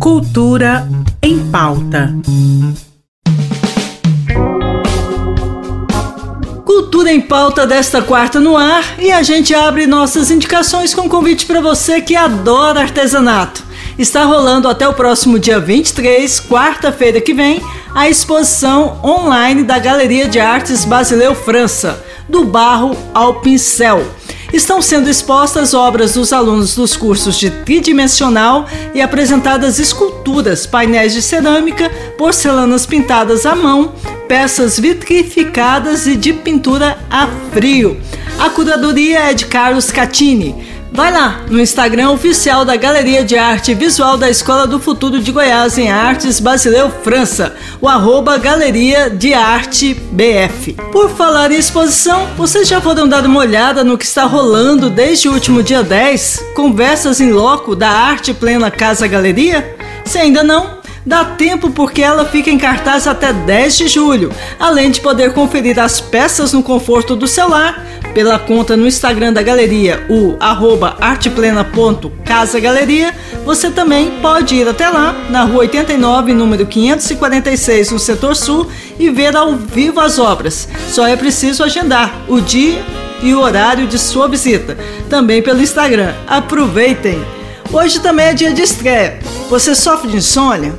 Cultura em pauta. Cultura em pauta desta quarta no ar e a gente abre nossas indicações com um convite para você que adora artesanato. Está rolando até o próximo dia 23, quarta-feira que vem, a exposição online da Galeria de Artes Basileu França, do barro ao pincel estão sendo expostas obras dos alunos dos cursos de tridimensional e apresentadas esculturas, painéis de cerâmica, porcelanas pintadas à mão, peças vitrificadas e de pintura a frio. A curadoria é de Carlos Catini. Vai lá no Instagram oficial da Galeria de Arte Visual da Escola do Futuro de Goiás em Artes Basileu França, o arroba Galeria de Arte BF. Por falar em exposição, vocês já foram dar uma olhada no que está rolando desde o último dia 10? Conversas em loco da Arte Plena Casa Galeria? Se ainda não, Dá tempo porque ela fica em cartaz até 10 de julho, além de poder conferir as peças no conforto do celular pela conta no Instagram da galeria, o arroba arteplena.casagaleria. Você também pode ir até lá, na rua 89, número 546, no setor sul, e ver ao vivo as obras. Só é preciso agendar o dia e o horário de sua visita, também pelo Instagram. Aproveitem! Hoje também é dia de estreia. Você sofre de insônia?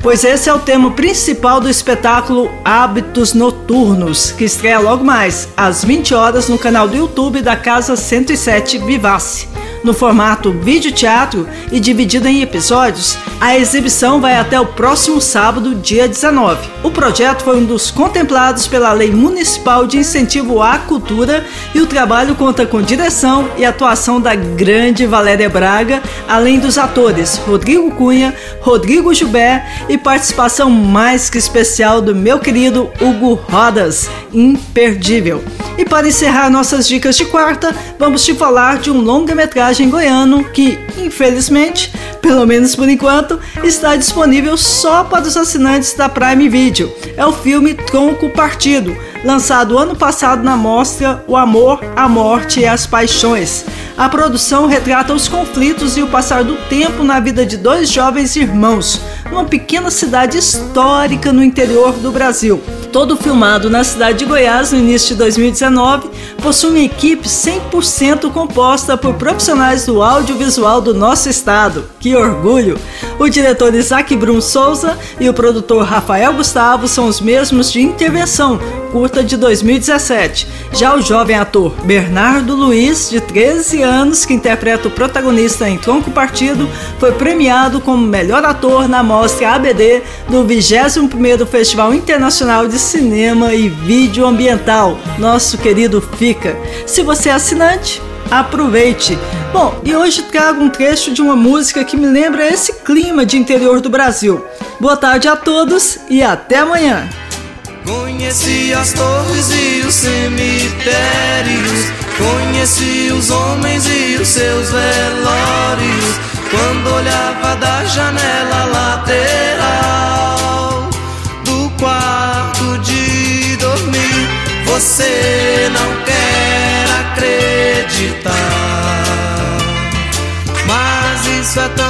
Pois esse é o tema principal do espetáculo Hábitos Noturnos, que estreia logo mais, às 20 horas, no canal do YouTube da Casa 107 Vivace. No formato vídeo teatro e dividida em episódios, a exibição vai até o próximo sábado, dia 19. O projeto foi um dos contemplados pela Lei Municipal de Incentivo à Cultura e o trabalho conta com direção e atuação da grande Valéria Braga, além dos atores Rodrigo Cunha, Rodrigo Jubé e participação mais que especial do meu querido Hugo Rodas, imperdível. E para encerrar nossas dicas de quarta, vamos te falar de um longa-metragem goiano que, infelizmente, pelo menos por enquanto, está disponível só para os assinantes da Prime Video. É o filme Tronco Partido, lançado ano passado na mostra O Amor, a Morte e as Paixões. A produção retrata os conflitos e o passar do tempo na vida de dois jovens irmãos, numa pequena cidade histórica no interior do Brasil. Todo filmado na cidade de Goiás no início de 2019, possui uma equipe 100% composta por profissionais do audiovisual do nosso estado. Que orgulho! O diretor Isaac Brum Souza e o produtor Rafael Gustavo são os mesmos de Intervenção, curta de 2017. Já o jovem ator Bernardo Luiz, de 13 anos, que interpreta o protagonista em Tronco Partido, foi premiado como melhor ator na mostra ABD do 21º Festival Internacional de Cinema e Vídeo Ambiental, nosso querido FICA. Se você é assinante, aproveite. Bom, e hoje trago um trecho de uma música que me lembra esse clima de interior do Brasil. Boa tarde a todos e até amanhã. Conheci as torres e os cemitérios, conheci os homens e os seus velórios. Quando olhava da janela lateral do quarto de dormir, você não quer acreditar, mas isso é tão